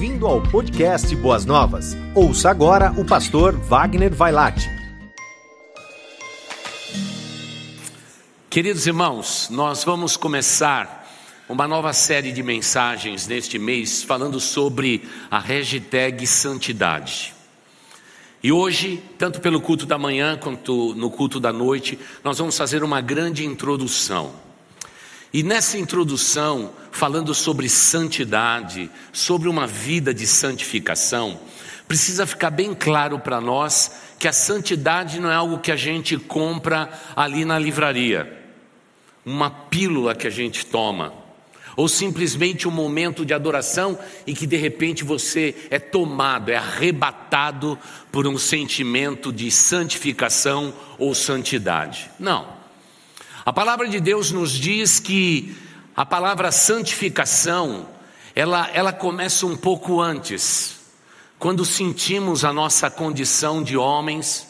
Bem-vindo ao podcast Boas Novas. Ouça agora o pastor Wagner Vailate. Queridos irmãos, nós vamos começar uma nova série de mensagens neste mês falando sobre a hashtag santidade. E hoje, tanto pelo culto da manhã quanto no culto da noite, nós vamos fazer uma grande introdução. E nessa introdução, falando sobre santidade, sobre uma vida de santificação, precisa ficar bem claro para nós que a santidade não é algo que a gente compra ali na livraria, uma pílula que a gente toma, ou simplesmente um momento de adoração e que de repente você é tomado, é arrebatado por um sentimento de santificação ou santidade. Não. A palavra de Deus nos diz que a palavra santificação, ela, ela começa um pouco antes, quando sentimos a nossa condição de homens,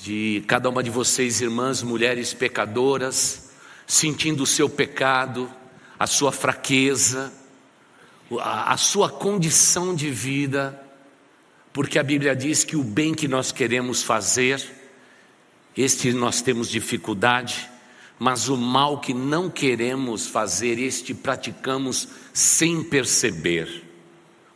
de cada uma de vocês, irmãs, mulheres pecadoras, sentindo o seu pecado, a sua fraqueza, a, a sua condição de vida, porque a Bíblia diz que o bem que nós queremos fazer, este nós temos dificuldade, mas o mal que não queremos fazer, este praticamos sem perceber.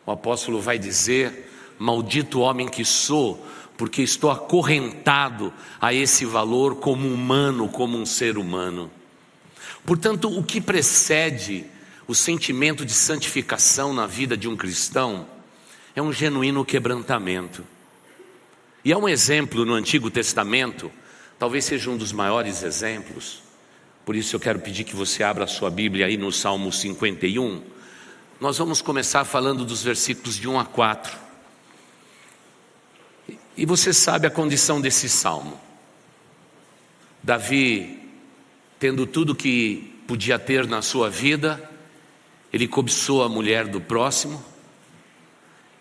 O apóstolo vai dizer: Maldito homem que sou, porque estou acorrentado a esse valor como humano, como um ser humano. Portanto, o que precede o sentimento de santificação na vida de um cristão é um genuíno quebrantamento. E há um exemplo no Antigo Testamento, talvez seja um dos maiores exemplos, por isso eu quero pedir que você abra a sua Bíblia aí no Salmo 51. Nós vamos começar falando dos versículos de 1 a 4. E você sabe a condição desse salmo. Davi, tendo tudo que podia ter na sua vida, ele cobiçou a mulher do próximo,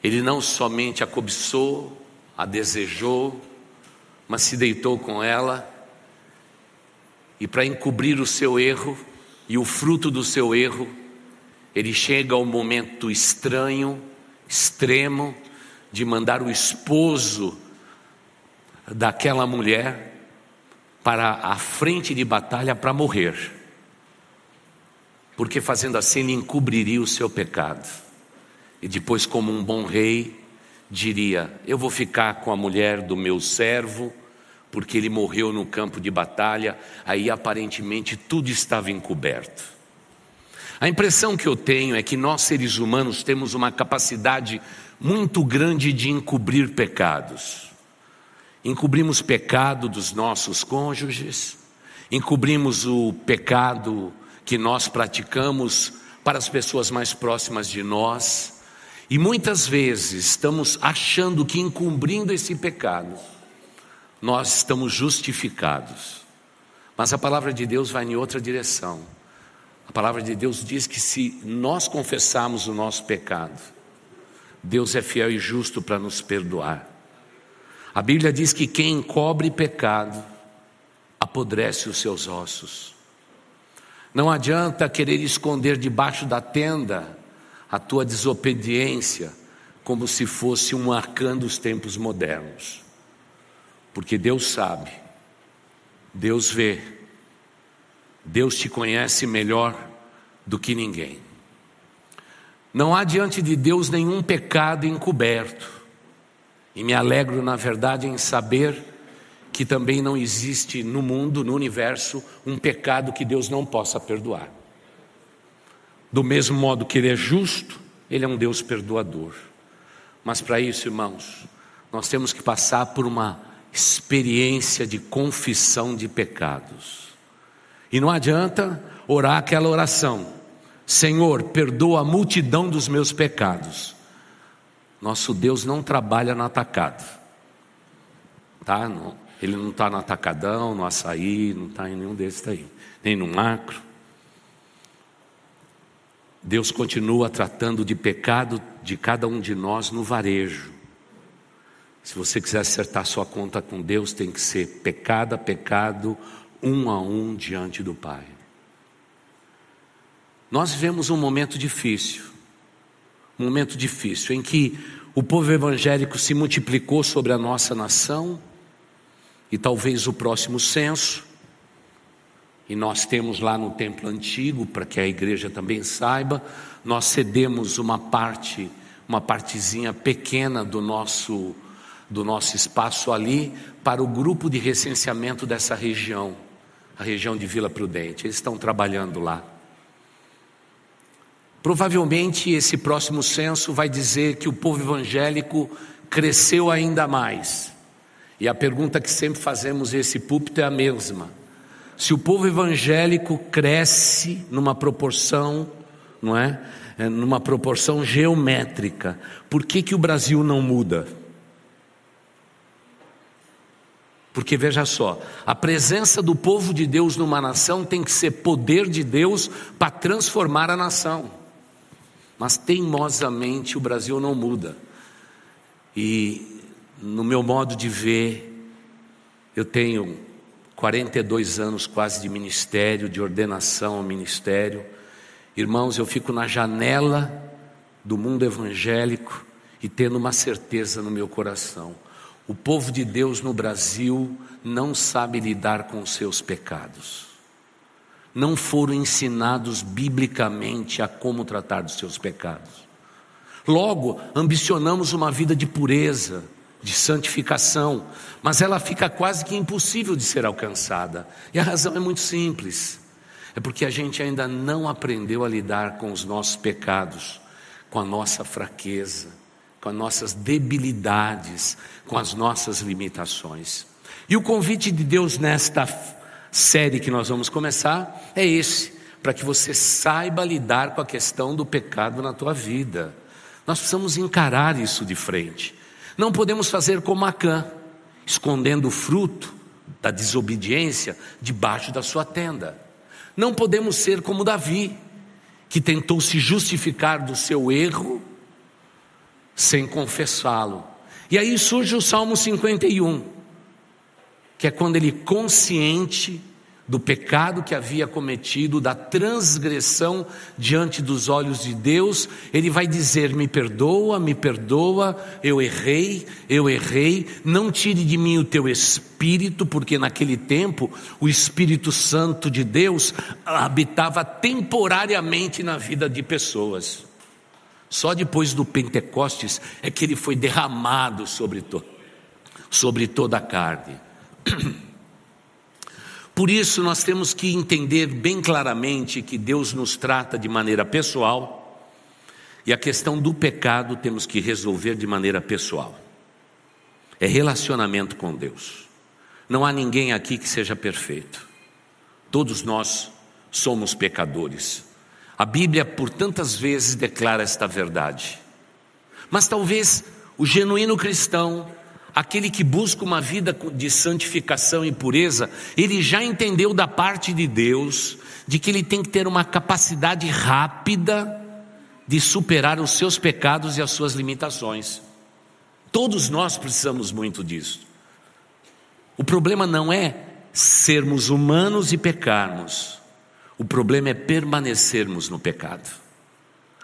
ele não somente a cobiçou, a desejou, mas se deitou com ela e para encobrir o seu erro e o fruto do seu erro, ele chega ao momento estranho, extremo, de mandar o esposo daquela mulher para a frente de batalha para morrer. Porque fazendo assim ele encobriria o seu pecado. E depois, como um bom rei, diria: Eu vou ficar com a mulher do meu servo porque ele morreu no campo de batalha, aí aparentemente tudo estava encoberto. A impressão que eu tenho é que nós seres humanos temos uma capacidade muito grande de encobrir pecados. Encobrimos pecado dos nossos cônjuges, encobrimos o pecado que nós praticamos para as pessoas mais próximas de nós, e muitas vezes estamos achando que encobrindo esse pecado, nós estamos justificados. Mas a palavra de Deus vai em outra direção. A palavra de Deus diz que se nós confessarmos o nosso pecado, Deus é fiel e justo para nos perdoar. A Bíblia diz que quem encobre pecado apodrece os seus ossos. Não adianta querer esconder debaixo da tenda a tua desobediência, como se fosse um arcano dos tempos modernos. Porque Deus sabe, Deus vê, Deus te conhece melhor do que ninguém. Não há diante de Deus nenhum pecado encoberto. E me alegro, na verdade, em saber que também não existe no mundo, no universo, um pecado que Deus não possa perdoar. Do mesmo modo que Ele é justo, Ele é um Deus perdoador. Mas para isso, irmãos, nós temos que passar por uma experiência de confissão de pecados. E não adianta orar aquela oração: Senhor, perdoa a multidão dos meus pecados. Nosso Deus não trabalha no atacado, tá? Ele não está no atacadão, no açaí, não está em nenhum desses aí, nem no macro. Deus continua tratando de pecado de cada um de nós no varejo. Se você quiser acertar sua conta com Deus, tem que ser pecado a pecado, um a um diante do Pai. Nós vivemos um momento difícil, um momento difícil, em que o povo evangélico se multiplicou sobre a nossa nação, e talvez o próximo censo, e nós temos lá no templo antigo, para que a igreja também saiba, nós cedemos uma parte, uma partezinha pequena do nosso do nosso espaço ali para o grupo de recenseamento dessa região, a região de Vila Prudente. Eles estão trabalhando lá. Provavelmente esse próximo censo vai dizer que o povo evangélico cresceu ainda mais. E a pergunta que sempre fazemos esse púlpito é a mesma. Se o povo evangélico cresce numa proporção, não é? é? Numa proporção geométrica, por que, que o Brasil não muda? Porque veja só, a presença do povo de Deus numa nação tem que ser poder de Deus para transformar a nação. Mas teimosamente o Brasil não muda. E no meu modo de ver, eu tenho 42 anos quase de ministério, de ordenação ao ministério. Irmãos, eu fico na janela do mundo evangélico e tendo uma certeza no meu coração: o povo de Deus no Brasil não sabe lidar com os seus pecados não foram ensinados biblicamente a como tratar dos seus pecados. Logo, ambicionamos uma vida de pureza, de santificação, mas ela fica quase que impossível de ser alcançada. E a razão é muito simples: é porque a gente ainda não aprendeu a lidar com os nossos pecados, com a nossa fraqueza, com as nossas debilidades, com as nossas limitações. E o convite de Deus nesta série que nós vamos começar é esse, para que você saiba lidar com a questão do pecado na tua vida. Nós precisamos encarar isso de frente. Não podemos fazer como Acã, escondendo o fruto da desobediência debaixo da sua tenda. Não podemos ser como Davi, que tentou se justificar do seu erro sem confessá-lo. E aí surge o Salmo 51 que é quando ele, consciente do pecado que havia cometido, da transgressão diante dos olhos de Deus, ele vai dizer: Me perdoa, me perdoa, eu errei, eu errei, não tire de mim o teu espírito, porque naquele tempo o Espírito Santo de Deus habitava temporariamente na vida de pessoas. Só depois do Pentecostes é que ele foi derramado sobre, to sobre toda a carne. Por isso, nós temos que entender bem claramente que Deus nos trata de maneira pessoal e a questão do pecado temos que resolver de maneira pessoal. É relacionamento com Deus. Não há ninguém aqui que seja perfeito. Todos nós somos pecadores. A Bíblia por tantas vezes declara esta verdade. Mas talvez o genuíno cristão aquele que busca uma vida de santificação e pureza, ele já entendeu da parte de Deus de que ele tem que ter uma capacidade rápida de superar os seus pecados e as suas limitações. Todos nós precisamos muito disso. O problema não é sermos humanos e pecarmos, o problema é permanecermos no pecado.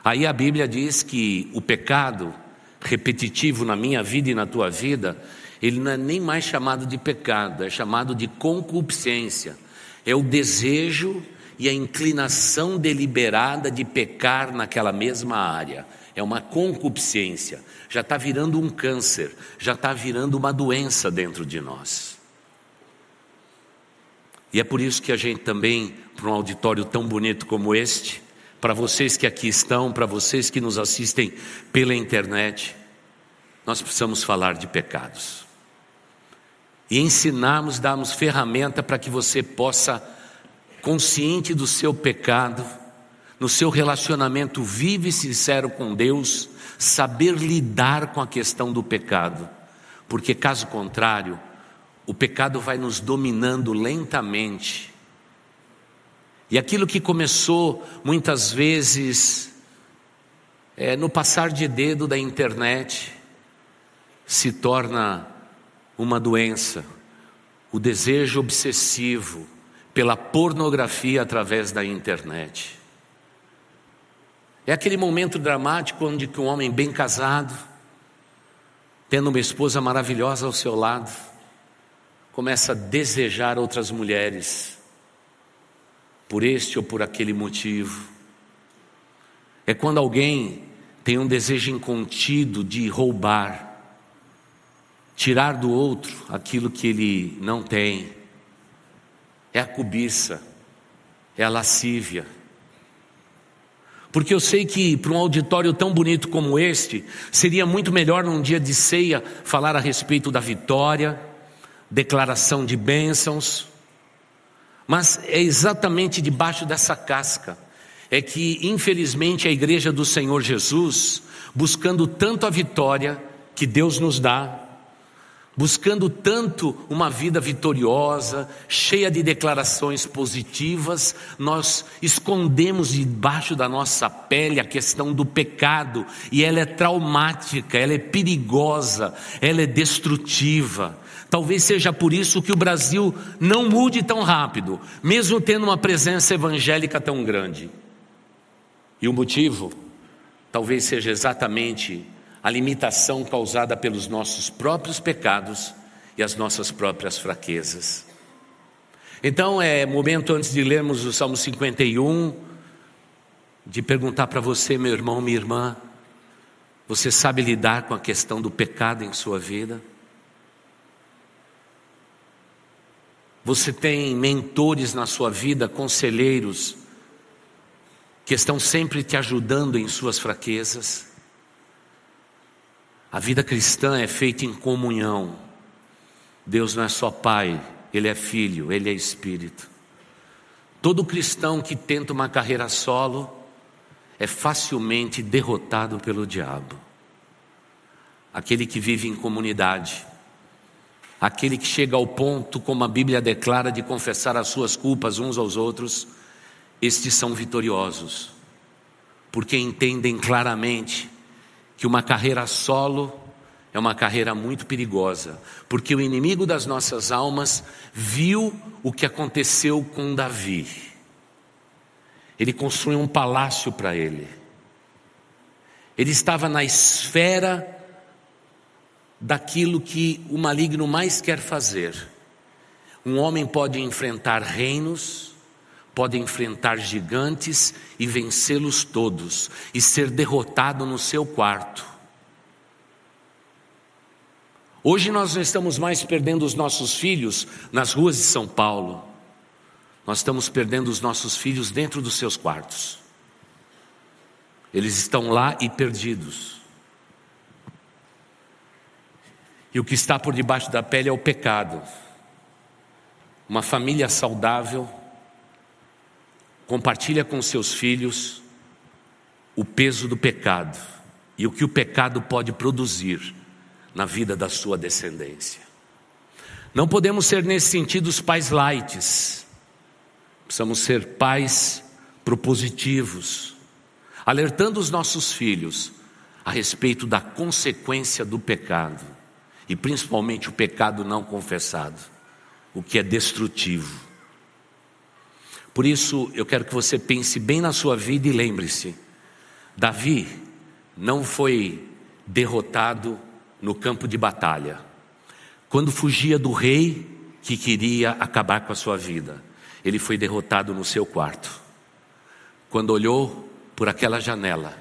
Aí a Bíblia diz que o pecado repetitivo na minha vida e na tua vida, ele não é nem mais chamado de pecado, é chamado de concupiscência. É o desejo e a inclinação deliberada de pecar naquela mesma área. É uma concupiscência. Já está virando um câncer, já está virando uma doença dentro de nós. E é por isso que a gente também, para um auditório tão bonito como este, para vocês que aqui estão, para vocês que nos assistem pela internet, nós precisamos falar de pecados. E ensinarmos, darmos ferramenta para que você possa, consciente do seu pecado, no seu relacionamento vivo e sincero com Deus, saber lidar com a questão do pecado. Porque caso contrário, o pecado vai nos dominando lentamente e aquilo que começou muitas vezes é, no passar de dedo da internet se torna uma doença, o desejo obsessivo pela pornografia através da internet. É aquele momento dramático onde um homem bem casado, tendo uma esposa maravilhosa ao seu lado, começa a desejar outras mulheres, por este ou por aquele motivo. É quando alguém tem um desejo incontido de roubar, tirar do outro aquilo que ele não tem. É a cobiça, é a lascívia. Porque eu sei que para um auditório tão bonito como este, seria muito melhor num dia de ceia falar a respeito da vitória, declaração de bênçãos, mas é exatamente debaixo dessa casca é que, infelizmente, a igreja do Senhor Jesus, buscando tanto a vitória que Deus nos dá, buscando tanto uma vida vitoriosa, cheia de declarações positivas, nós escondemos debaixo da nossa pele a questão do pecado, e ela é traumática, ela é perigosa, ela é destrutiva. Talvez seja por isso que o Brasil não mude tão rápido, mesmo tendo uma presença evangélica tão grande. E o motivo talvez seja exatamente a limitação causada pelos nossos próprios pecados e as nossas próprias fraquezas. Então é momento antes de lermos o Salmo 51 de perguntar para você, meu irmão, minha irmã, você sabe lidar com a questão do pecado em sua vida? Você tem mentores na sua vida, conselheiros, que estão sempre te ajudando em suas fraquezas. A vida cristã é feita em comunhão. Deus não é só Pai, Ele é Filho, Ele é Espírito. Todo cristão que tenta uma carreira solo é facilmente derrotado pelo diabo. Aquele que vive em comunidade, aquele que chega ao ponto, como a Bíblia declara, de confessar as suas culpas uns aos outros, estes são vitoriosos, porque entendem claramente que uma carreira solo é uma carreira muito perigosa, porque o inimigo das nossas almas viu o que aconteceu com Davi. Ele construiu um palácio para ele. Ele estava na esfera daquilo que o maligno mais quer fazer. Um homem pode enfrentar reinos, pode enfrentar gigantes e vencê-los todos e ser derrotado no seu quarto. Hoje nós não estamos mais perdendo os nossos filhos nas ruas de São Paulo, nós estamos perdendo os nossos filhos dentro dos seus quartos. Eles estão lá e perdidos. E o que está por debaixo da pele é o pecado. Uma família saudável compartilha com seus filhos o peso do pecado e o que o pecado pode produzir na vida da sua descendência. Não podemos ser nesse sentido os pais lights. Precisamos ser pais propositivos, alertando os nossos filhos a respeito da consequência do pecado e principalmente o pecado não confessado, o que é destrutivo. Por isso, eu quero que você pense bem na sua vida e lembre-se: Davi não foi derrotado no campo de batalha. Quando fugia do rei que queria acabar com a sua vida, ele foi derrotado no seu quarto. Quando olhou por aquela janela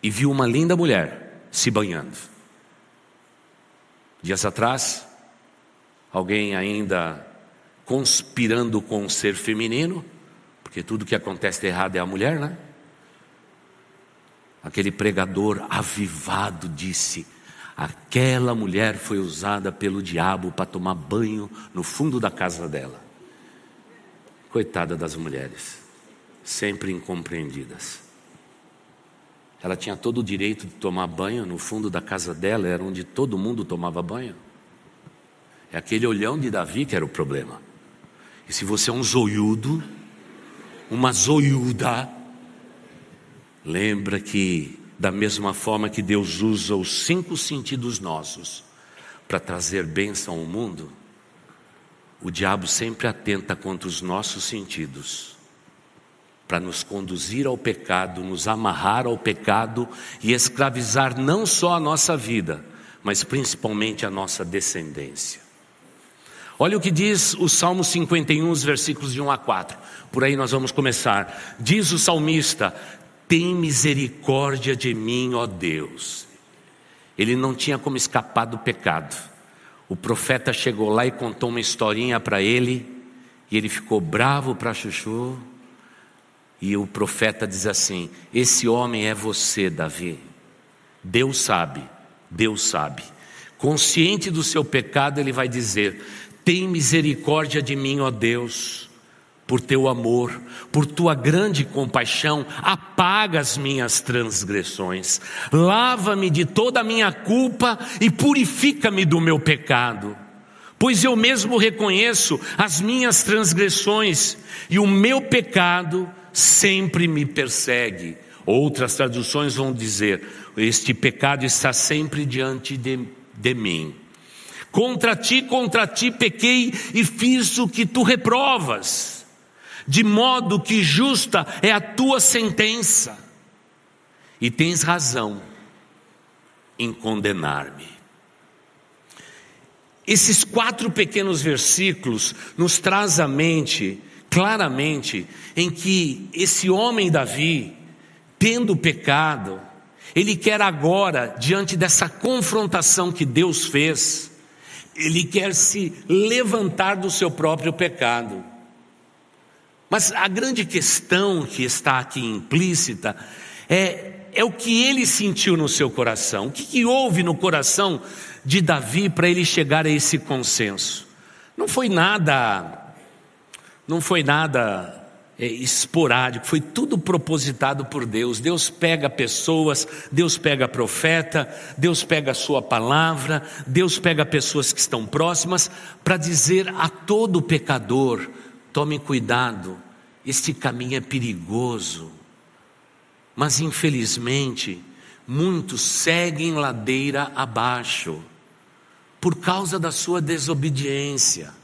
e viu uma linda mulher se banhando. Dias atrás, alguém ainda conspirando com o ser feminino, porque tudo que acontece de errado é a mulher, né? Aquele pregador avivado disse: aquela mulher foi usada pelo diabo para tomar banho no fundo da casa dela. Coitada das mulheres, sempre incompreendidas. Ela tinha todo o direito de tomar banho no fundo da casa dela, era onde todo mundo tomava banho. É aquele olhão de Davi que era o problema. E se você é um zoiudo, uma zoiuda, lembra que, da mesma forma que Deus usa os cinco sentidos nossos para trazer bênção ao mundo, o diabo sempre atenta contra os nossos sentidos para nos conduzir ao pecado, nos amarrar ao pecado e escravizar não só a nossa vida, mas principalmente a nossa descendência. Olha o que diz o Salmo 51, os versículos de 1 a 4. Por aí nós vamos começar. Diz o salmista: Tem misericórdia de mim, ó Deus. Ele não tinha como escapar do pecado. O profeta chegou lá e contou uma historinha para ele, e ele ficou bravo para Chuchu. E o profeta diz assim: Esse homem é você, Davi. Deus sabe, Deus sabe. Consciente do seu pecado, ele vai dizer: Tem misericórdia de mim, ó Deus por teu amor, por tua grande compaixão, apaga as minhas transgressões, lava-me de toda a minha culpa e purifica-me do meu pecado. Pois eu mesmo reconheço as minhas transgressões e o meu pecado sempre me persegue. Outras traduções vão dizer: Este pecado está sempre diante de, de mim. Contra ti, contra ti pequei e fiz o que tu reprovas de modo que justa é a tua sentença, e tens razão em condenar-me. Esses quatro pequenos versículos nos traz à mente, claramente, em que esse homem Davi, tendo pecado, ele quer agora, diante dessa confrontação que Deus fez, ele quer se levantar do seu próprio pecado. Mas a grande questão que está aqui implícita é, é o que ele sentiu no seu coração. O que, que houve no coração de Davi para ele chegar a esse consenso? Não foi nada, não foi nada esporádico, foi tudo propositado por Deus. Deus pega pessoas, Deus pega profeta, Deus pega a sua palavra, Deus pega pessoas que estão próximas para dizer a todo pecador: Tome cuidado, este caminho é perigoso. Mas infelizmente, muitos seguem ladeira abaixo por causa da sua desobediência.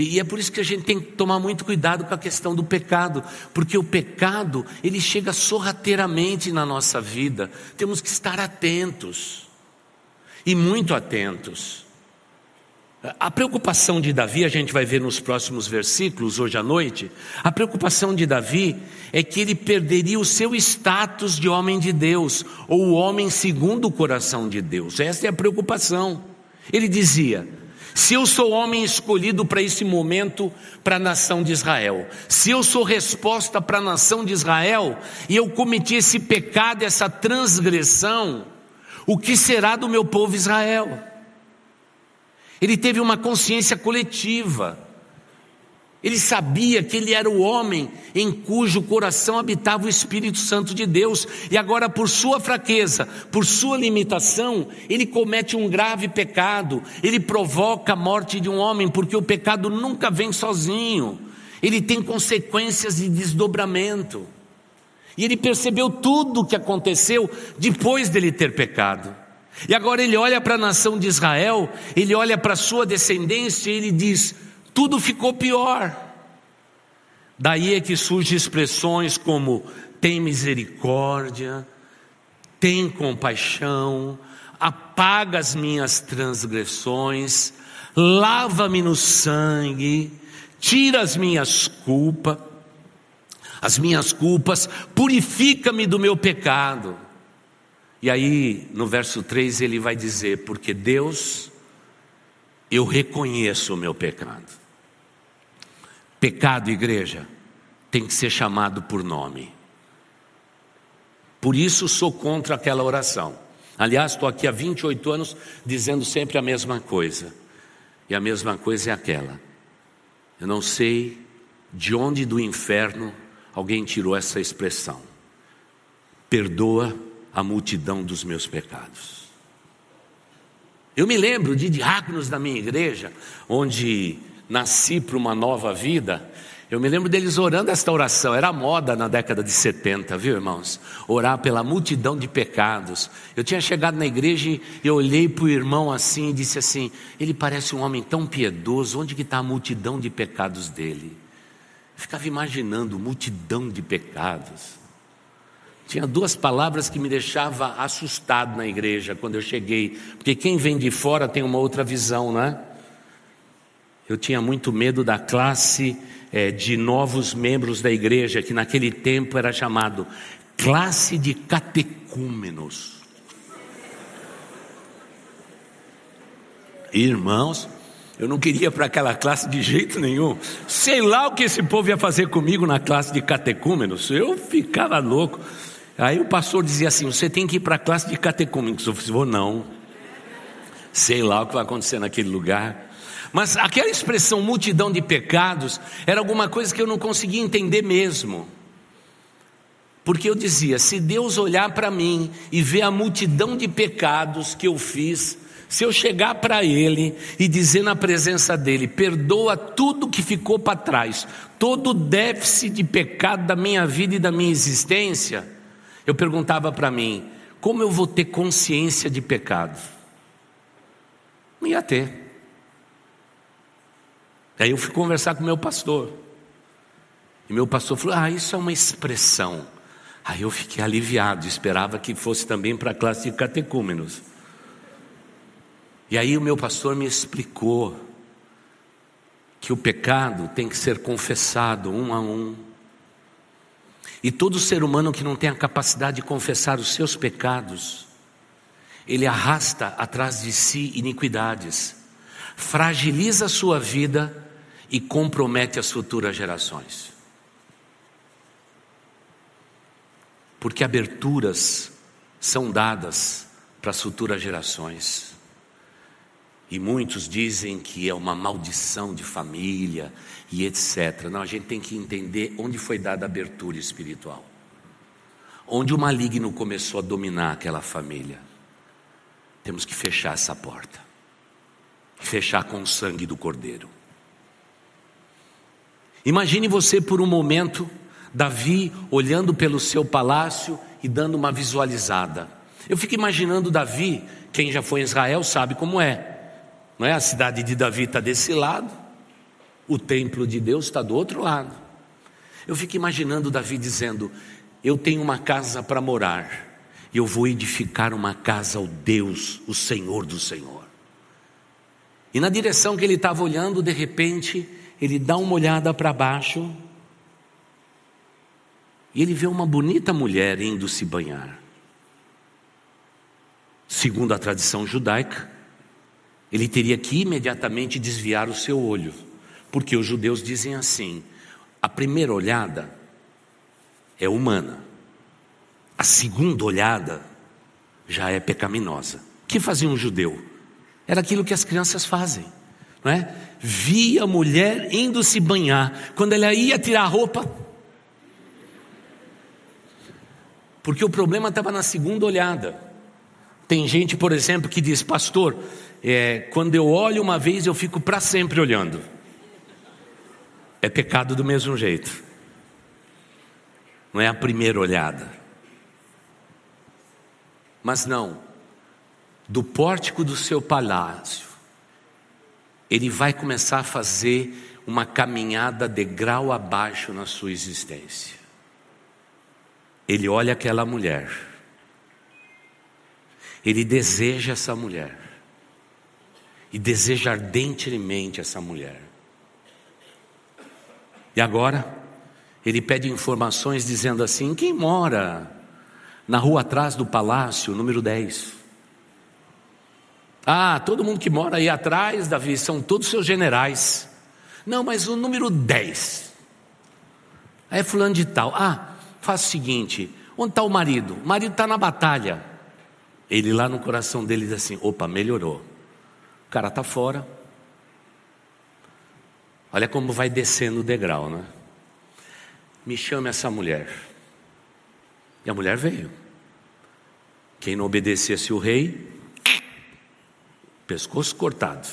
E é por isso que a gente tem que tomar muito cuidado com a questão do pecado, porque o pecado, ele chega sorrateiramente na nossa vida. Temos que estar atentos. E muito atentos. A preocupação de Davi, a gente vai ver nos próximos versículos, hoje à noite, a preocupação de Davi é que ele perderia o seu status de homem de Deus, ou homem segundo o coração de Deus. Essa é a preocupação. Ele dizia: se eu sou homem escolhido para esse momento para a nação de Israel, se eu sou resposta para a nação de Israel, e eu cometi esse pecado, essa transgressão, o que será do meu povo Israel? Ele teve uma consciência coletiva. Ele sabia que ele era o homem em cujo coração habitava o Espírito Santo de Deus, e agora, por sua fraqueza, por sua limitação, ele comete um grave pecado, ele provoca a morte de um homem, porque o pecado nunca vem sozinho, ele tem consequências de desdobramento. E ele percebeu tudo o que aconteceu depois dele ter pecado. E agora ele olha para a nação de Israel, ele olha para a sua descendência e ele diz: tudo ficou pior. Daí é que surgem expressões como tem misericórdia, tem compaixão, apaga as minhas transgressões, lava-me no sangue, tira as minhas culpas, as minhas culpas, purifica-me do meu pecado. E aí, no verso 3, ele vai dizer: Porque Deus, eu reconheço o meu pecado. Pecado, igreja, tem que ser chamado por nome. Por isso sou contra aquela oração. Aliás, estou aqui há 28 anos dizendo sempre a mesma coisa. E a mesma coisa é aquela. Eu não sei de onde do inferno alguém tirou essa expressão. Perdoa a multidão dos meus pecados. Eu me lembro de diáconos da minha igreja, onde nasci para uma nova vida. Eu me lembro deles orando esta oração, era moda na década de 70, viu irmãos? Orar pela multidão de pecados. Eu tinha chegado na igreja e eu olhei para o irmão assim e disse assim: ele parece um homem tão piedoso, onde que está a multidão de pecados dele? ficava imaginando multidão de pecados. Tinha duas palavras que me deixava assustado na igreja quando eu cheguei, porque quem vem de fora tem uma outra visão, né? Eu tinha muito medo da classe é, de novos membros da igreja, que naquele tempo era chamado classe de catecúmenos. Irmãos, eu não queria para aquela classe de jeito nenhum. Sei lá o que esse povo ia fazer comigo na classe de catecúmenos. Eu ficava louco. Aí o pastor dizia assim: Você tem que ir para a classe de catecúmenos. Eu falei: Vou não. Sei lá o que vai acontecer naquele lugar. Mas aquela expressão multidão de pecados era alguma coisa que eu não conseguia entender mesmo. Porque eu dizia: se Deus olhar para mim e ver a multidão de pecados que eu fiz, se eu chegar para Ele e dizer na presença dEle, perdoa tudo que ficou para trás, todo o déficit de pecado da minha vida e da minha existência, eu perguntava para mim, como eu vou ter consciência de pecado? Não ia ter. Aí eu fui conversar com meu pastor. E meu pastor falou: Ah, isso é uma expressão. Aí eu fiquei aliviado, esperava que fosse também para a classe de catecúmenos. E aí o meu pastor me explicou que o pecado tem que ser confessado um a um. E todo ser humano que não tem a capacidade de confessar os seus pecados, ele arrasta atrás de si iniquidades, fragiliza a sua vida e compromete as futuras gerações. Porque aberturas são dadas para as futuras gerações. E muitos dizem que é uma maldição de família e etc. Não, a gente tem que entender onde foi dada a abertura espiritual. Onde o maligno começou a dominar aquela família. Temos que fechar essa porta. Fechar com o sangue do cordeiro. Imagine você por um momento, Davi olhando pelo seu palácio e dando uma visualizada. Eu fico imaginando Davi, quem já foi em Israel sabe como é não é? A cidade de Davi está desse lado, o templo de Deus está do outro lado. Eu fico imaginando Davi dizendo: Eu tenho uma casa para morar, e eu vou edificar uma casa ao Deus, o Senhor do Senhor. E na direção que ele estava olhando, de repente, ele dá uma olhada para baixo e ele vê uma bonita mulher indo se banhar. Segundo a tradição judaica, ele teria que imediatamente desviar o seu olho, porque os judeus dizem assim: a primeira olhada é humana, a segunda olhada já é pecaminosa. O que fazia um judeu? Era aquilo que as crianças fazem, não é? A mulher indo se banhar, quando ela ia tirar a roupa, porque o problema estava na segunda olhada. Tem gente, por exemplo, que diz, pastor, é, quando eu olho uma vez, eu fico para sempre olhando. É pecado do mesmo jeito. Não é a primeira olhada. Mas não, do pórtico do seu palácio, ele vai começar a fazer uma caminhada degrau abaixo na sua existência. Ele olha aquela mulher, ele deseja essa mulher e deseja ardentemente essa mulher. E agora, ele pede informações dizendo assim: quem mora na rua atrás do palácio, número 10? Ah, todo mundo que mora aí atrás, Davi, são todos seus generais. Não, mas o número 10. Aí é fulano de tal. Ah, faz o seguinte: onde está o marido? O marido está na batalha. Ele lá no coração dele diz assim: opa, melhorou. O cara está fora. Olha como vai descendo o degrau, né? Me chame essa mulher. E a mulher veio. Quem não obedecesse o rei, pescoço cortado.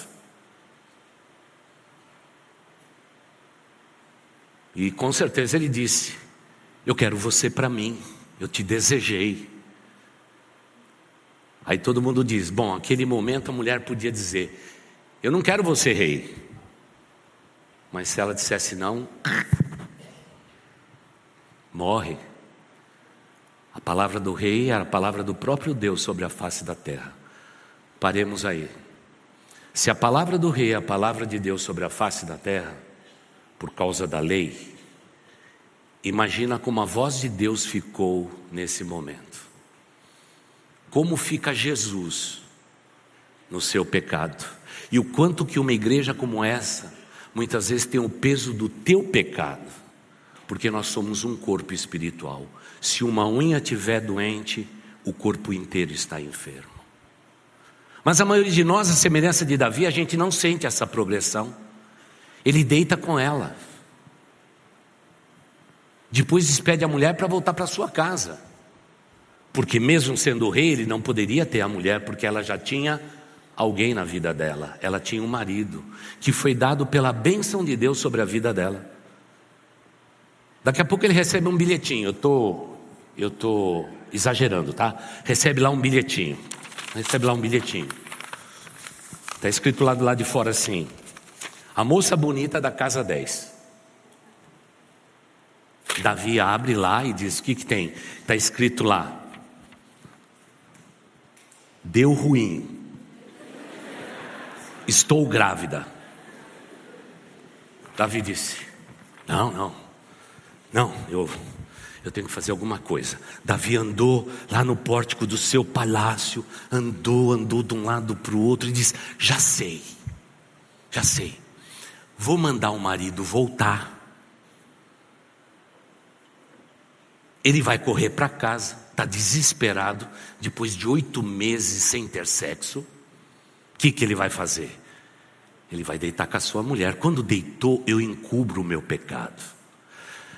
E com certeza ele disse: Eu quero você para mim, eu te desejei. Aí todo mundo diz: bom, aquele momento a mulher podia dizer: eu não quero você rei. Mas se ela dissesse não, morre. A palavra do rei era a palavra do próprio Deus sobre a face da terra. Paremos aí. Se a palavra do rei é a palavra de Deus sobre a face da terra, por causa da lei, imagina como a voz de Deus ficou nesse momento. Como fica Jesus no seu pecado. E o quanto que uma igreja como essa, muitas vezes tem o peso do teu pecado, porque nós somos um corpo espiritual. Se uma unha estiver doente, o corpo inteiro está enfermo. Mas a maioria de nós, a semelhança de Davi, a gente não sente essa progressão. Ele deita com ela. Depois despede a mulher para voltar para sua casa. Porque mesmo sendo rei, ele não poderia ter a mulher, porque ela já tinha alguém na vida dela. Ela tinha um marido que foi dado pela bênção de Deus sobre a vida dela. Daqui a pouco ele recebe um bilhetinho. Eu tô, eu tô exagerando, tá? Recebe lá um bilhetinho recebe lá um bilhetinho. Está escrito lá do lado de fora assim: A moça bonita da casa 10. Davi abre lá e diz: O que, que tem? Está escrito lá: Deu ruim. Estou grávida. Davi disse: Não, não, não, eu eu tenho que fazer alguma coisa. Davi andou lá no pórtico do seu palácio, andou, andou de um lado para o outro e disse: Já sei, já sei, vou mandar o marido voltar. Ele vai correr para casa, está desesperado, depois de oito meses sem ter sexo. O que, que ele vai fazer? Ele vai deitar com a sua mulher. Quando deitou, eu encubro o meu pecado.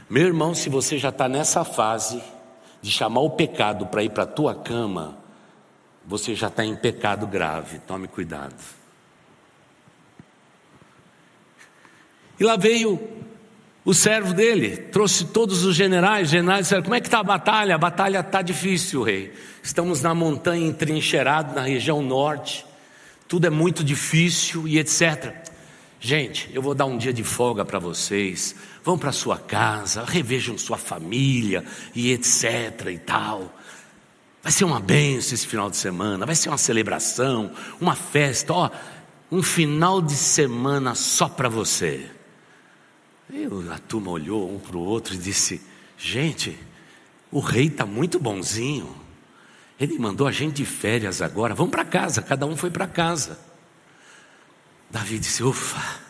Meu irmão, se você já está nessa fase de chamar o pecado para ir para a tua cama, você já está em pecado grave, tome cuidado. E lá veio o servo dele, trouxe todos os generais, generais disseram, como é que está a batalha? A batalha está difícil, rei. Estamos na montanha entrincheirado, na região norte, tudo é muito difícil e etc. Gente, eu vou dar um dia de folga para vocês. Vão para sua casa, revejam sua família e etc e tal. Vai ser uma benção esse final de semana, vai ser uma celebração, uma festa, ó, um final de semana só para você. E a turma olhou um para o outro e disse: Gente, o rei está muito bonzinho. Ele mandou a gente de férias agora, vamos para casa, cada um foi para casa. Davi disse: Ufa,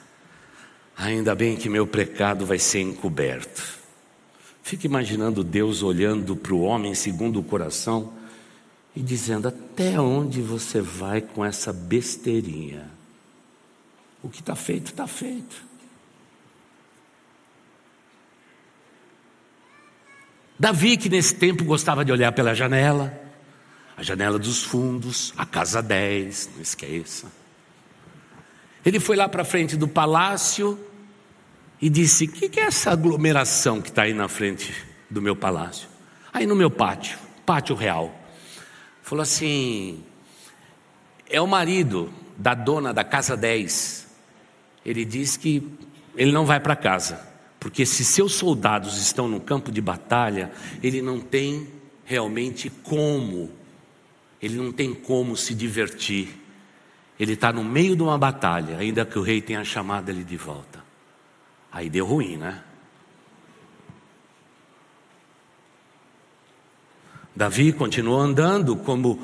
ainda bem que meu pecado vai ser encoberto. Fica imaginando Deus olhando para o homem segundo o coração e dizendo: Até onde você vai com essa besteirinha? O que está feito, está feito. Davi, que nesse tempo gostava de olhar pela janela, a janela dos fundos, a casa 10, não esqueça. Ele foi lá para frente do palácio e disse: O que, que é essa aglomeração que está aí na frente do meu palácio? Aí no meu pátio, pátio real. Falou assim: É o marido da dona da casa 10. Ele diz que ele não vai para casa, porque se seus soldados estão no campo de batalha, ele não tem realmente como, ele não tem como se divertir. Ele está no meio de uma batalha, ainda que o rei tenha chamado ele de volta. Aí deu ruim, né? Davi continuou andando como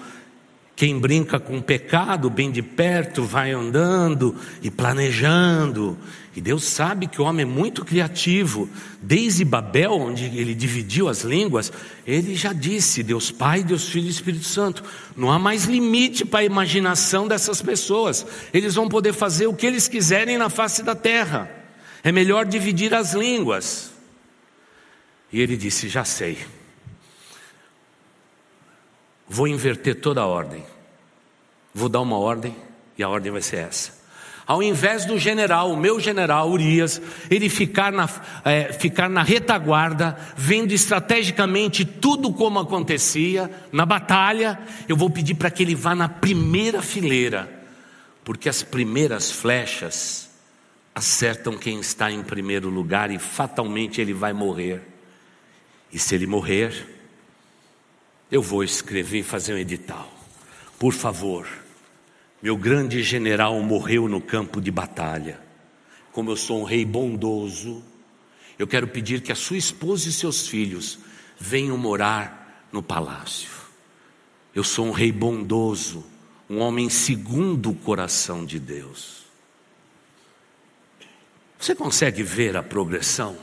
quem brinca com pecado bem de perto, vai andando e planejando. E Deus sabe que o homem é muito criativo. Desde Babel, onde ele dividiu as línguas, ele já disse: Deus Pai, Deus Filho e Espírito Santo. Não há mais limite para a imaginação dessas pessoas. Eles vão poder fazer o que eles quiserem na face da terra. É melhor dividir as línguas. E ele disse: Já sei. Vou inverter toda a ordem. Vou dar uma ordem e a ordem vai ser essa. Ao invés do general, o meu general Urias, ele ficar na, é, ficar na retaguarda, vendo estrategicamente tudo como acontecia na batalha, eu vou pedir para que ele vá na primeira fileira, porque as primeiras flechas acertam quem está em primeiro lugar e fatalmente ele vai morrer. E se ele morrer, eu vou escrever e fazer um edital. Por favor, meu grande general morreu no campo de batalha. Como eu sou um rei bondoso, eu quero pedir que a sua esposa e seus filhos venham morar no palácio. Eu sou um rei bondoso, um homem segundo o coração de Deus. Você consegue ver a progressão?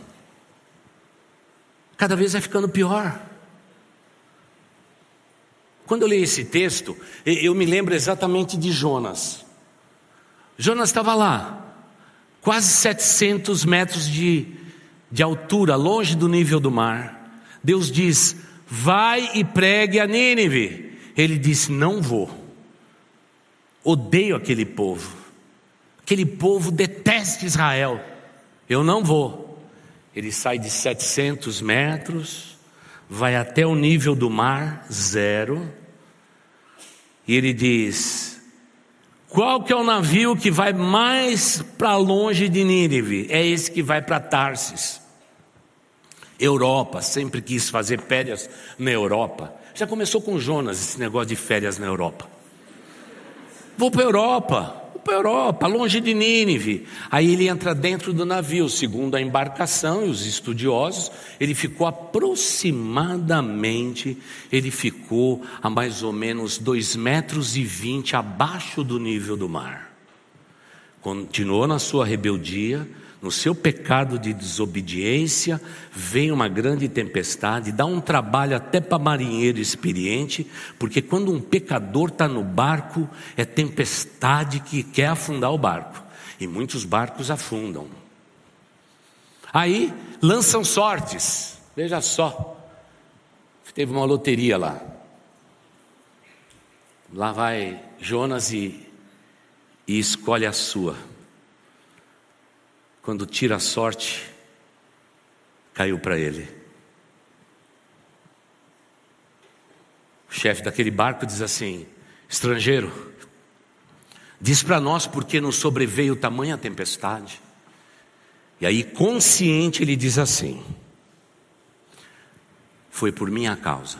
Cada vez vai ficando pior. Quando eu leio esse texto, eu me lembro exatamente de Jonas. Jonas estava lá, quase 700 metros de, de altura, longe do nível do mar. Deus diz: Vai e pregue a Nínive. Ele disse: Não vou. Odeio aquele povo. Aquele povo detesta Israel. Eu não vou. Ele sai de 700 metros, vai até o nível do mar, zero, e ele diz: Qual que é o navio que vai mais para longe de Nínive? É esse que vai para Tarsis. Europa, sempre quis fazer férias na Europa. Já começou com Jonas esse negócio de férias na Europa. Vou para a Europa, para a Europa, longe de Nínive. Aí ele entra dentro do navio, segundo a embarcação e os estudiosos, ele ficou aproximadamente, ele ficou a mais ou menos dois metros e vinte abaixo do nível do mar. Continuou na sua rebeldia, no seu pecado de desobediência, vem uma grande tempestade, dá um trabalho até para marinheiro experiente, porque quando um pecador está no barco, é tempestade que quer afundar o barco, e muitos barcos afundam. Aí lançam sortes, veja só, teve uma loteria lá. Lá vai Jonas e, e escolhe a sua quando tira a sorte, caiu para ele. O chefe daquele barco diz assim: estrangeiro, diz para nós por que nos sobreveio tamanha tempestade. E aí, consciente, ele diz assim: Foi por minha causa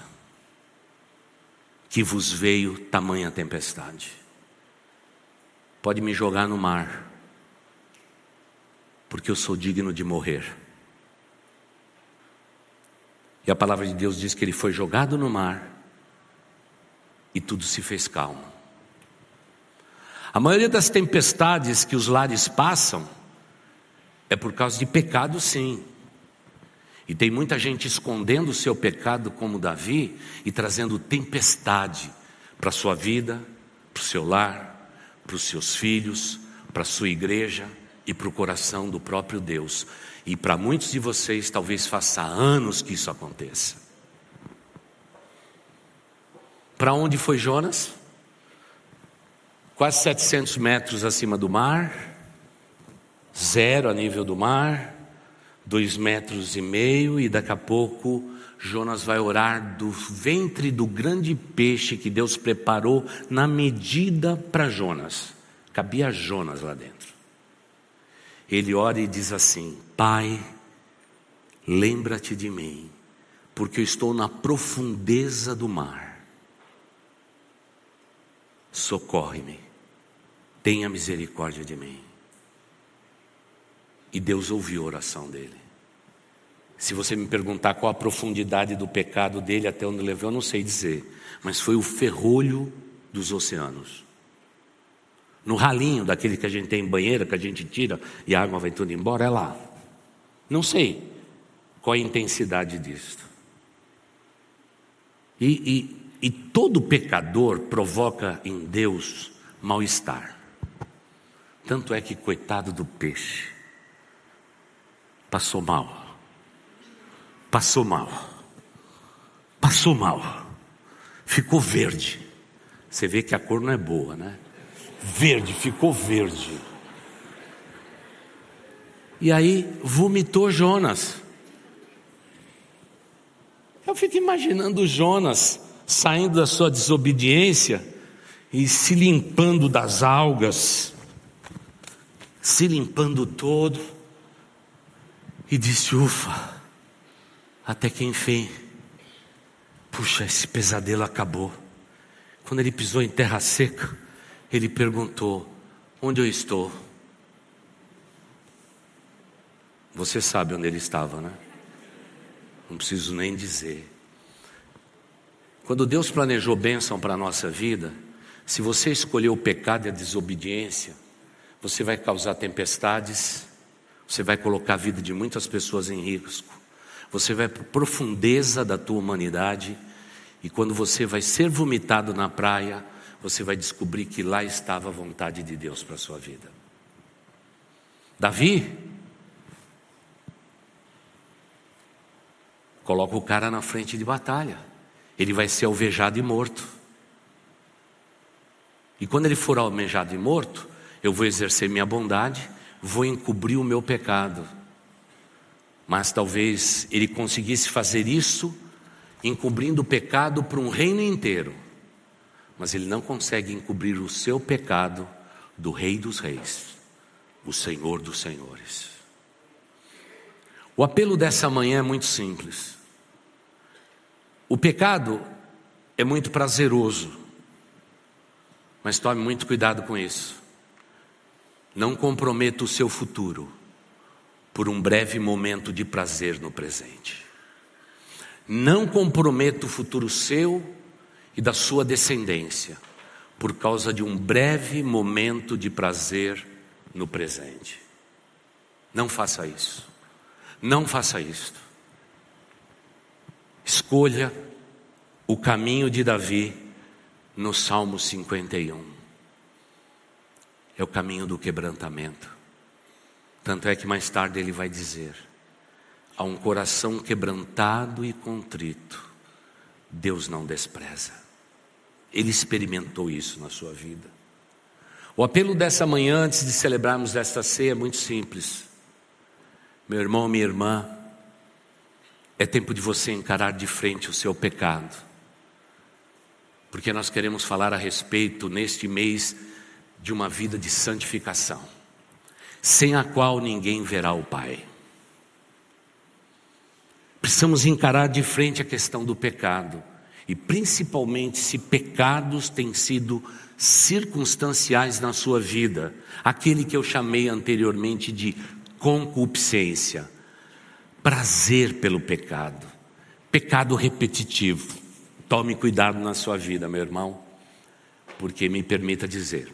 que vos veio tamanha tempestade. Pode me jogar no mar porque eu sou digno de morrer. E a palavra de Deus diz que ele foi jogado no mar e tudo se fez calmo. A maioria das tempestades que os lares passam é por causa de pecado, sim. E tem muita gente escondendo o seu pecado, como Davi, e trazendo tempestade para a sua vida, para o seu lar, para os seus filhos, para a sua igreja e para o coração do próprio Deus. E para muitos de vocês, talvez faça anos que isso aconteça. Para onde foi Jonas? Quase 700 metros acima do mar, zero a nível do mar, dois metros e meio, e daqui a pouco Jonas vai orar do ventre do grande peixe que Deus preparou na medida para Jonas. Cabia Jonas lá dentro ele ora e diz assim: Pai, lembra-te de mim, porque eu estou na profundeza do mar. Socorre-me, tenha misericórdia de mim. E Deus ouviu a oração dele. Se você me perguntar qual a profundidade do pecado dele, até onde levou, eu não sei dizer, mas foi o ferrolho dos oceanos no ralinho daquele que a gente tem em banheira, que a gente tira e a água vai tudo embora, é lá. Não sei qual a intensidade disso. E, e, e todo pecador provoca em Deus mal-estar. Tanto é que, coitado do peixe, passou mal. Passou mal. Passou mal. Ficou verde. Você vê que a cor não é boa, né? Verde, ficou verde. E aí vomitou Jonas. Eu fico imaginando Jonas saindo da sua desobediência e se limpando das algas, se limpando todo, e disse: Ufa, Até que enfim, puxa, esse pesadelo acabou. Quando ele pisou em terra seca, ele perguntou: Onde eu estou? Você sabe onde ele estava, né? Não preciso nem dizer. Quando Deus planejou bênção para a nossa vida, se você escolher o pecado e a desobediência, você vai causar tempestades, você vai colocar a vida de muitas pessoas em risco, você vai para a profundeza da tua humanidade, e quando você vai ser vomitado na praia, você vai descobrir que lá estava a vontade de Deus para a sua vida. Davi coloca o cara na frente de batalha, ele vai ser alvejado e morto. E quando ele for alvejado e morto, eu vou exercer minha bondade, vou encobrir o meu pecado. Mas talvez ele conseguisse fazer isso encobrindo o pecado para um reino inteiro. Mas ele não consegue encobrir o seu pecado do Rei dos Reis, o Senhor dos Senhores. O apelo dessa manhã é muito simples. O pecado é muito prazeroso, mas tome muito cuidado com isso. Não comprometa o seu futuro por um breve momento de prazer no presente. Não comprometa o futuro seu e da sua descendência por causa de um breve momento de prazer no presente. Não faça isso. Não faça isto. Escolha o caminho de Davi no Salmo 51. É o caminho do quebrantamento. Tanto é que mais tarde ele vai dizer: a um coração quebrantado e contrito, Deus não despreza. Ele experimentou isso na sua vida. O apelo dessa manhã, antes de celebrarmos esta ceia, é muito simples. Meu irmão, minha irmã, é tempo de você encarar de frente o seu pecado, porque nós queremos falar a respeito, neste mês, de uma vida de santificação, sem a qual ninguém verá o Pai. Precisamos encarar de frente a questão do pecado, e principalmente se pecados têm sido circunstanciais na sua vida, aquele que eu chamei anteriormente de concupiscência, prazer pelo pecado, pecado repetitivo. Tome cuidado na sua vida, meu irmão, porque me permita dizer,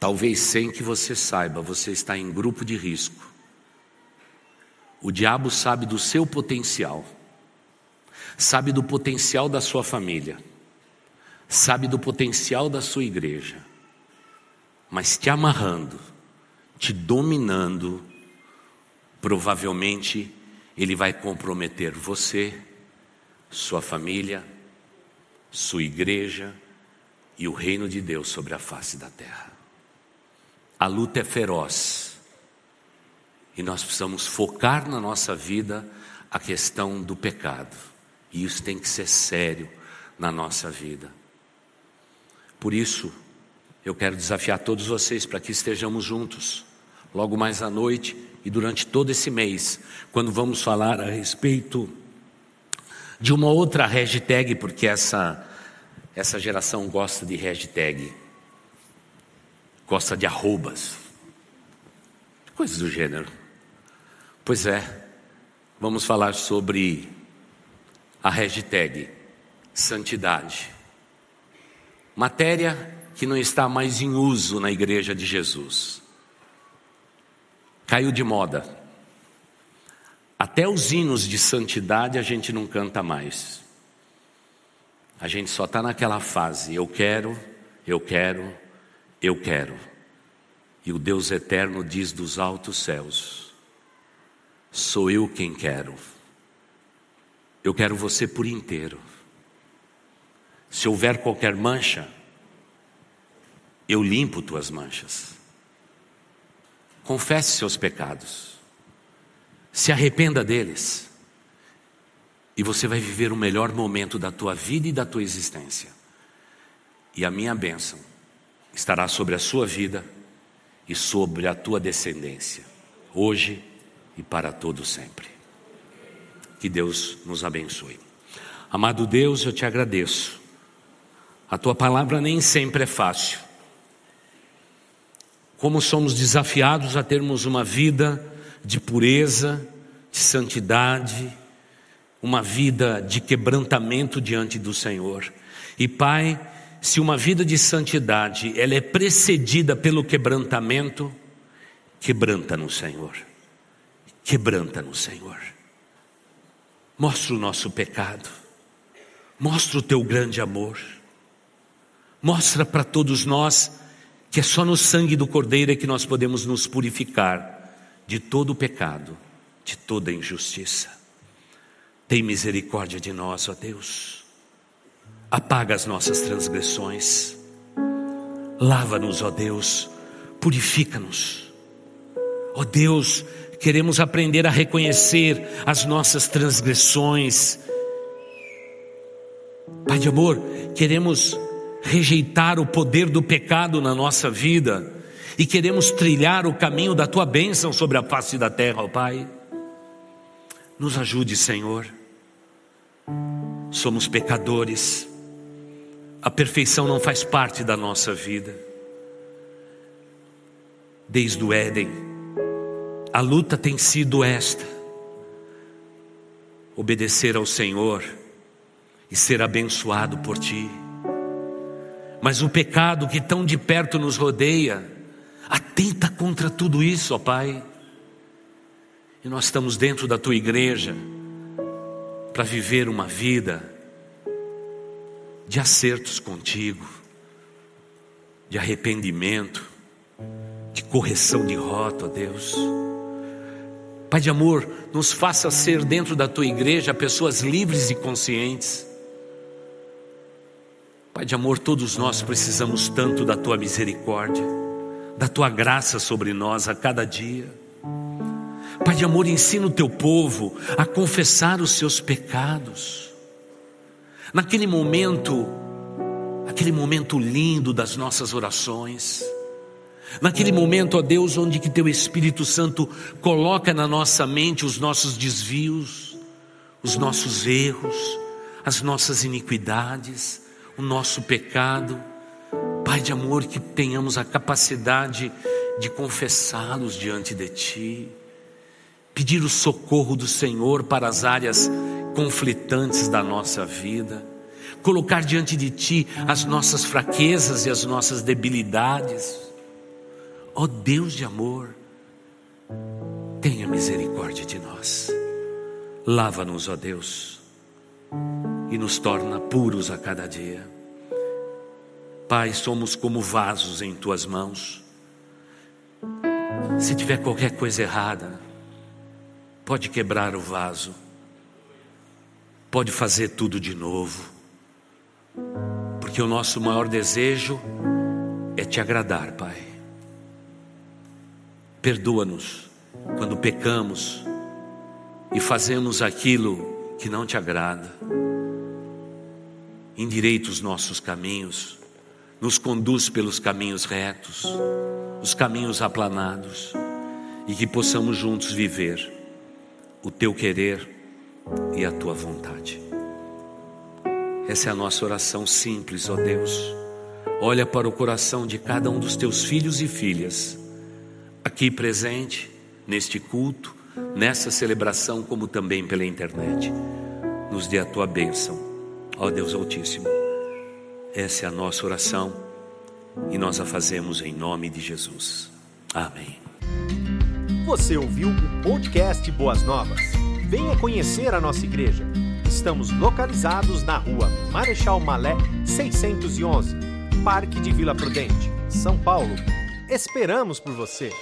talvez sem que você saiba, você está em grupo de risco. O diabo sabe do seu potencial, sabe do potencial da sua família, sabe do potencial da sua igreja, mas te amarrando, te dominando, provavelmente ele vai comprometer você, sua família, sua igreja e o reino de Deus sobre a face da terra. A luta é feroz e nós precisamos focar na nossa vida a questão do pecado. E isso tem que ser sério na nossa vida. Por isso, eu quero desafiar todos vocês para que estejamos juntos, logo mais à noite e durante todo esse mês, quando vamos falar a respeito de uma outra hashtag, porque essa, essa geração gosta de hashtag, gosta de arrobas, coisas do gênero. Pois é, vamos falar sobre a hashtag santidade. Matéria que não está mais em uso na igreja de Jesus. Caiu de moda. Até os hinos de santidade a gente não canta mais. A gente só está naquela fase: eu quero, eu quero, eu quero. E o Deus eterno diz dos altos céus: Sou eu quem quero. Eu quero você por inteiro. Se houver qualquer mancha, eu limpo tuas manchas. Confesse seus pecados. Se arrependa deles. E você vai viver o melhor momento da tua vida e da tua existência. E a minha bênção estará sobre a sua vida e sobre a tua descendência, hoje e para todo sempre. Que Deus nos abençoe. Amado Deus, eu te agradeço. A tua palavra nem sempre é fácil. Como somos desafiados a termos uma vida de pureza, de santidade, uma vida de quebrantamento diante do Senhor. E Pai, se uma vida de santidade ela é precedida pelo quebrantamento, quebranta no Senhor. Quebranta no Senhor. Mostra o nosso pecado. Mostra o teu grande amor. Mostra para todos nós que é só no sangue do Cordeiro é que nós podemos nos purificar de todo o pecado, de toda injustiça. Tem misericórdia de nós, ó Deus. Apaga as nossas transgressões. Lava-nos, ó Deus. Purifica-nos. Ó Deus, queremos aprender a reconhecer as nossas transgressões. Pai de amor, queremos rejeitar o poder do pecado na nossa vida e queremos trilhar o caminho da tua bênção sobre a face da terra, ó Pai. Nos ajude, Senhor. Somos pecadores, a perfeição não faz parte da nossa vida. Desde o Éden, a luta tem sido esta: obedecer ao Senhor e ser abençoado por Ti. Mas o pecado que tão de perto nos rodeia, Atenta contra tudo isso, ó Pai. E nós estamos dentro da tua igreja para viver uma vida de acertos contigo, de arrependimento, de correção de rota, ó Deus. Pai de amor, nos faça ser dentro da tua igreja pessoas livres e conscientes. Pai de amor, todos nós precisamos tanto da tua misericórdia da tua graça sobre nós a cada dia. Pai de amor, ensina o teu povo a confessar os seus pecados. Naquele momento, aquele momento lindo das nossas orações, naquele momento, ó Deus, onde que teu Espírito Santo coloca na nossa mente os nossos desvios, os nossos erros, as nossas iniquidades, o nosso pecado. Pai de amor, que tenhamos a capacidade de confessá-los diante de Ti, pedir o socorro do Senhor para as áreas conflitantes da nossa vida, colocar diante de Ti as nossas fraquezas e as nossas debilidades. Ó oh Deus de amor, tenha misericórdia de nós, lava-nos, ó Deus, e nos torna puros a cada dia. Pai, somos como vasos em tuas mãos. Se tiver qualquer coisa errada, pode quebrar o vaso, pode fazer tudo de novo, porque o nosso maior desejo é te agradar, Pai. Perdoa-nos quando pecamos e fazemos aquilo que não te agrada. Endireita os nossos caminhos nos conduz pelos caminhos retos, os caminhos aplanados, e que possamos juntos viver o teu querer e a tua vontade. Essa é a nossa oração simples, ó Deus. Olha para o coração de cada um dos teus filhos e filhas, aqui presente, neste culto, nessa celebração, como também pela internet. Nos dê a tua bênção, ó Deus Altíssimo. Essa é a nossa oração e nós a fazemos em nome de Jesus. Amém. Você ouviu o podcast Boas Novas? Venha conhecer a nossa igreja. Estamos localizados na rua Marechal Malé 611, Parque de Vila Prudente, São Paulo. Esperamos por você!